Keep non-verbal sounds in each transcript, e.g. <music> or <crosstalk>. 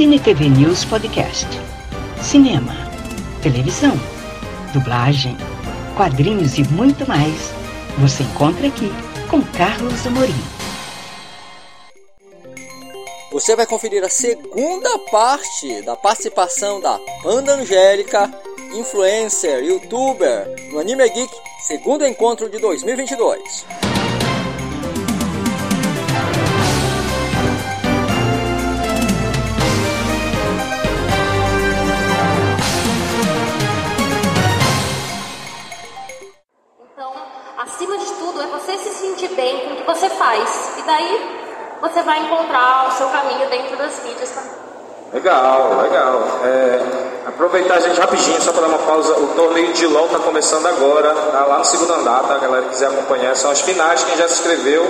Cine TV News Podcast. Cinema, televisão, dublagem, quadrinhos e muito mais. Você encontra aqui com Carlos Amorim. Você vai conferir a segunda parte da participação da Panda Angélica, influencer, youtuber, no Anime Geek, segundo encontro de 2022. Daí você vai encontrar o seu caminho dentro das mídias também. Legal, legal. É, aproveitar gente rapidinho, só para dar uma pausa. O torneio de LOL está começando agora, tá lá no segundo andar, tá? A galera que quiser acompanhar, são as finais, quem já se inscreveu,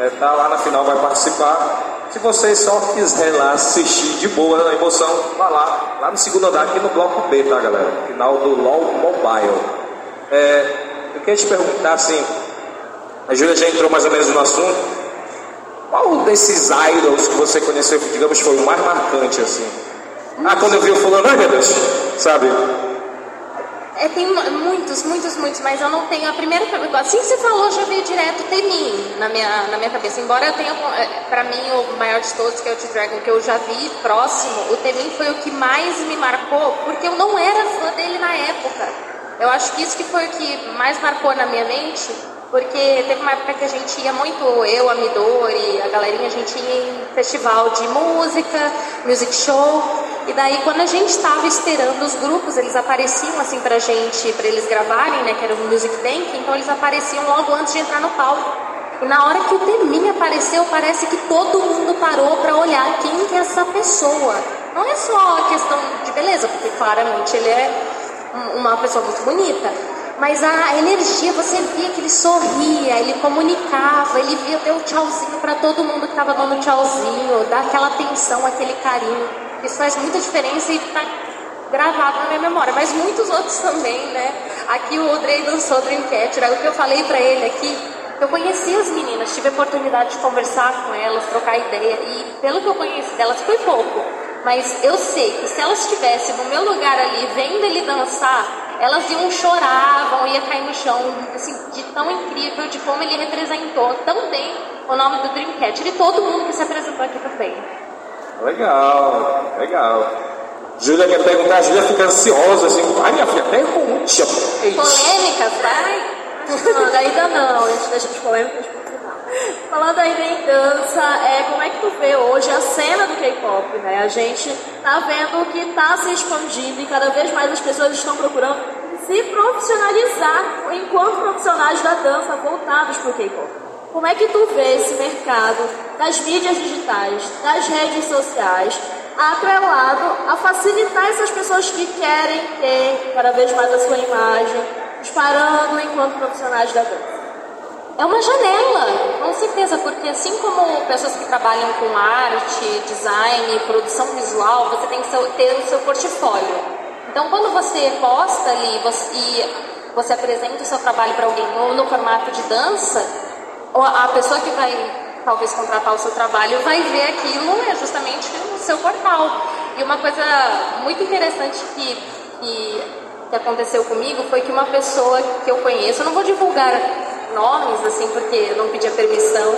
é, tá lá na final, vai participar. Se você só quiser lá assistir de boa na emoção, vá lá, lá no segundo andar, aqui no bloco B, tá galera? Final do LOL Mobile. É, eu queria te perguntar assim, a Júlia já entrou mais ou menos no assunto. Qual desses idols que você conheceu, digamos foi o mais marcante assim? Ah, quando eu vi o fulano, ai meu Deus, sabe? É, tem muitos, muitos, muitos, mas eu não tenho a primeira. Assim que você falou, já veio direto Temin na minha, na minha cabeça. Embora eu tenha, é, pra mim, o maior de todos, que é o T-Dragon, que eu já vi próximo, o Temin foi o que mais me marcou, porque eu não era fã dele na época. Eu acho que isso que foi o que mais marcou na minha mente, porque teve uma época que a gente ia muito, eu, a Midori, a galerinha, a gente ia em festival de música, music show, e daí quando a gente estava esperando os grupos, eles apareciam assim pra gente, pra eles gravarem, né, que era o Music Bank, então eles apareciam logo antes de entrar no palco. E na hora que o Temin apareceu, parece que todo mundo parou para olhar quem que é essa pessoa. Não é só a questão de beleza, porque claramente ele é uma pessoa muito bonita, mas a energia, você via que ele sorria, ele comunicava, ele via deu tchauzinho para todo mundo que estava dando tchauzinho, dá aquela atenção, aquele carinho. Isso faz muita diferença e está gravado na minha memória, mas muitos outros também, né? Aqui o Audrey dançou Dreamcatcher, o que eu falei para ele aqui, eu conheci as meninas, tive a oportunidade de conversar com elas, trocar ideia, e pelo que eu conheci delas foi pouco, mas eu sei que se elas estivessem no meu lugar ali, vendo ele dançar, elas iam chorar, vão ia cair no chão, assim, de tão incrível, de como ele representou tão bem o nome do Dreamcatcher e todo mundo que se apresentou aqui também. Legal, legal. Júlia quer perguntar, Júlia fica ansiosa, assim, ai minha filha, pergunte. Polêmicas, vai? <laughs> Não, ainda não, a gente deixa as polêmicas <laughs> Falando ainda em dança, é, como é que tu vê hoje a cena do K-pop, né? A gente tá vendo que tá se expandindo e cada vez mais as pessoas estão procurando se profissionalizar enquanto profissionais da dança voltados para o K-pop. Como é que tu vê esse mercado das mídias digitais, das redes sociais, atrelado a facilitar essas pessoas que querem ter cada vez mais a sua imagem, disparando enquanto profissionais da dança? É uma janela, com certeza, porque assim como pessoas que trabalham com arte, design, produção visual, você tem que ter o seu portfólio. Então, quando você posta ali você, e você apresenta o seu trabalho para alguém ou no formato de dança, a pessoa que vai talvez contratar o seu trabalho vai ver aquilo é justamente no seu portal. E uma coisa muito interessante que, que, que aconteceu comigo foi que uma pessoa que eu conheço, eu não vou divulgar nomes, assim, porque eu não pedia permissão.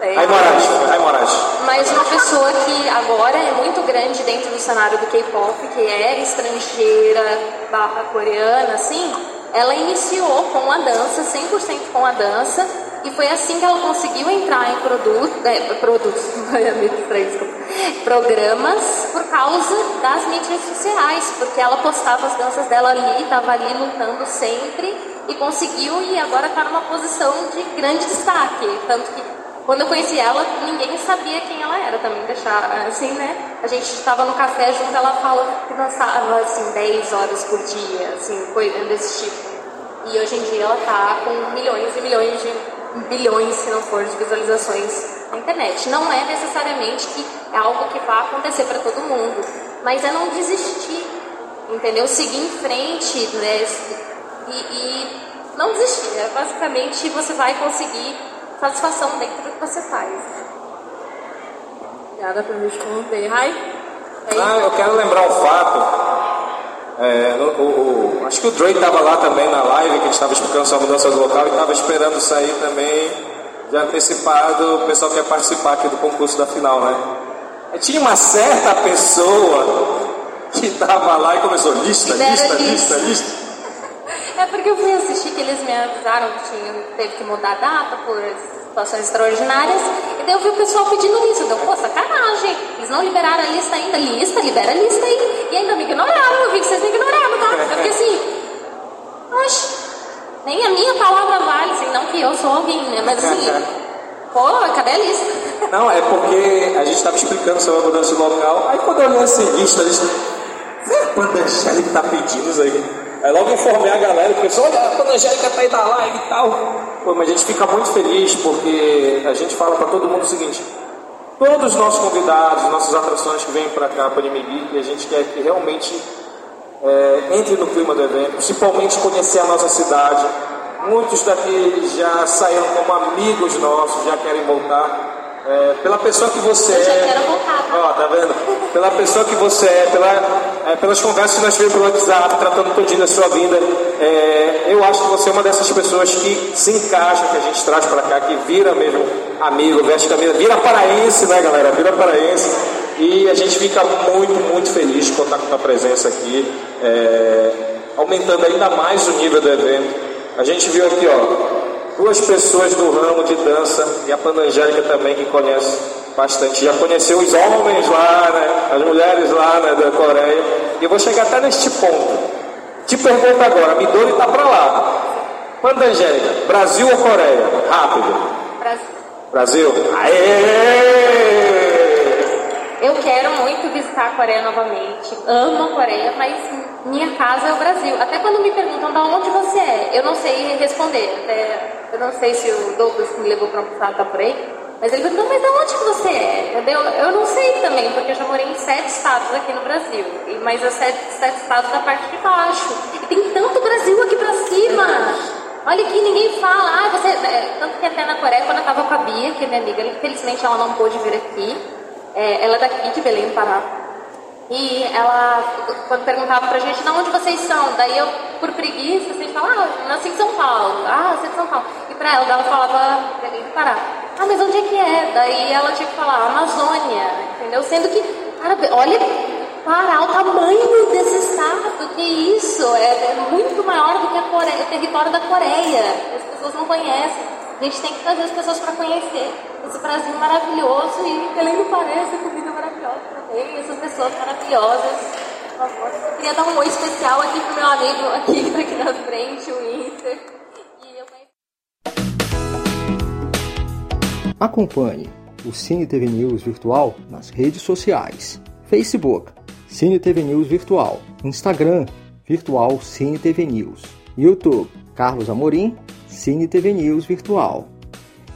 É, Ai Moraes, Ai Moraes. Mas uma pessoa que agora é muito grande dentro do cenário do K-pop, que é estrangeira, barra coreana, assim, ela iniciou com a dança, 100% com a dança, e foi assim que ela conseguiu entrar em produto, é, produtos, <laughs> programas por causa das mídias sociais, porque ela postava as danças dela ali, estava ali lutando sempre e conseguiu e agora está numa posição de grande destaque. Tanto que quando eu conheci ela, ninguém sabia quem ela era também, deixar assim, né? A gente estava no café junto, ela fala que dançava assim 10 horas por dia, assim, coisa desse tipo. E hoje em dia ela está com milhões e milhões de bilhões, se não for, de visualizações na internet. Não é necessariamente que é algo que vai acontecer para todo mundo, mas é não desistir, entendeu? Seguir em frente, né? e, e não desistir. É, basicamente, você vai conseguir satisfação dentro do que você faz. Obrigada por me responder. Rai? Ah, eu quero lembrar um fato. É, o, o, acho que o Drake estava lá também na live, que a gente estava explicando sua mudança do local e estava esperando sair também de antecipado. O pessoal quer participar aqui do concurso da final, né? E tinha uma certa pessoa que estava lá e começou lista, lista, lista, lista. É porque eu fui assistir que eles me avisaram que tinha, teve que mudar a data por situações extraordinárias. E daí eu vi o pessoal pedindo isso. Deu, pô, sacanagem. Eles não liberaram a lista ainda. Lista, libera a lista aí. E ainda me ignoraram. Eu vi que vocês me ignoraram, tá? Eu fiquei assim, oxe, nem a minha palavra vale, assim, não que eu sou alguém, né? Mas assim, pô, cadê a lista? Não, é porque a gente estava explicando sobre a mudança local. Aí quando eu olhei assim, lista, lista. Quanta Angélica tá pedindo isso aí? Aí logo informei a galera, o pessoal, olha, a Angélica tá aí da live e tal. Pô, mas a gente fica muito feliz porque a gente fala para todo mundo o seguinte: todos os nossos convidados, nossas atrações que vêm para cá, para Inimigui, a gente quer que realmente é, entre no clima do evento, principalmente conhecer a nossa cidade. Muitos daqueles já saíram como amigos nossos, já querem voltar. É, pela pessoa que você Eu já é. quero voltar, tá? Ó, tá vendo? Pela pessoa que você é, pela, é, pelas conversas que nós tivemos pelo WhatsApp, tratando todinho da sua vida, é, eu acho que você é uma dessas pessoas que se encaixa, que a gente traz pra cá, que vira mesmo amigo, veste camisa, vira paraense, né, galera? Vira paraense. E a gente fica muito, muito feliz de contar com a tua presença aqui, é, aumentando ainda mais o nível do evento. A gente viu aqui, ó, duas pessoas do ramo de dança e a Panangélica também que conhece bastante. Já conheceu os homens lá, né? As mulheres lá né, da Coreia. E eu vou chegar até neste ponto. Te pergunto agora, a Midori está para lá. Panangélica, Brasil ou Coreia? Rápido. Brasil. Brasil? Aê! Eu quero muito visitar a Coreia novamente. Amo a Coreia, mas minha casa é o Brasil. Até quando me perguntam de onde você é, eu não sei responder. Até, eu não sei se o Douglas que me levou para almoçar está por aí. Mas ele perguntou, mas de onde que você é? Entendeu? Eu não sei também, porque eu já morei em sete estados aqui no Brasil. Mas os sete, sete estados da parte de baixo. E tem tanto Brasil aqui pra cima. Olha aqui, ninguém fala. Ah, você. é, tanto que até na Coreia, quando eu tava com a Bia, que é minha amiga, infelizmente ela não pôde vir aqui. É, ela é daqui de Belém, Pará. E ela, quando perguntava pra gente, de onde vocês são? Daí eu, por preguiça, assim, falava, ah, nasci em São Paulo. Ah, você é de São Paulo. E pra ela, ela falava Belém do Pará. Ah, mas onde é que é? Daí ela tinha que falar Amazônia, entendeu? Sendo que, cara, olha Pará, o tamanho desse estado, que isso? É, é muito maior do que Coreia, o território da Coreia. As pessoas não conhecem. A gente tem que trazer as pessoas para conhecer esse Brasil maravilhoso e, além do parece, comida maravilhosa também, essas pessoas maravilhosas. Eu queria dar um oi especial aqui pro meu amigo aqui, <laughs> aqui na frente, o Inter. Acompanhe o Cine TV News Virtual nas redes sociais: Facebook, Cine TV News Virtual, Instagram, Virtual Cine TV News, YouTube, Carlos Amorim, Cine TV News Virtual.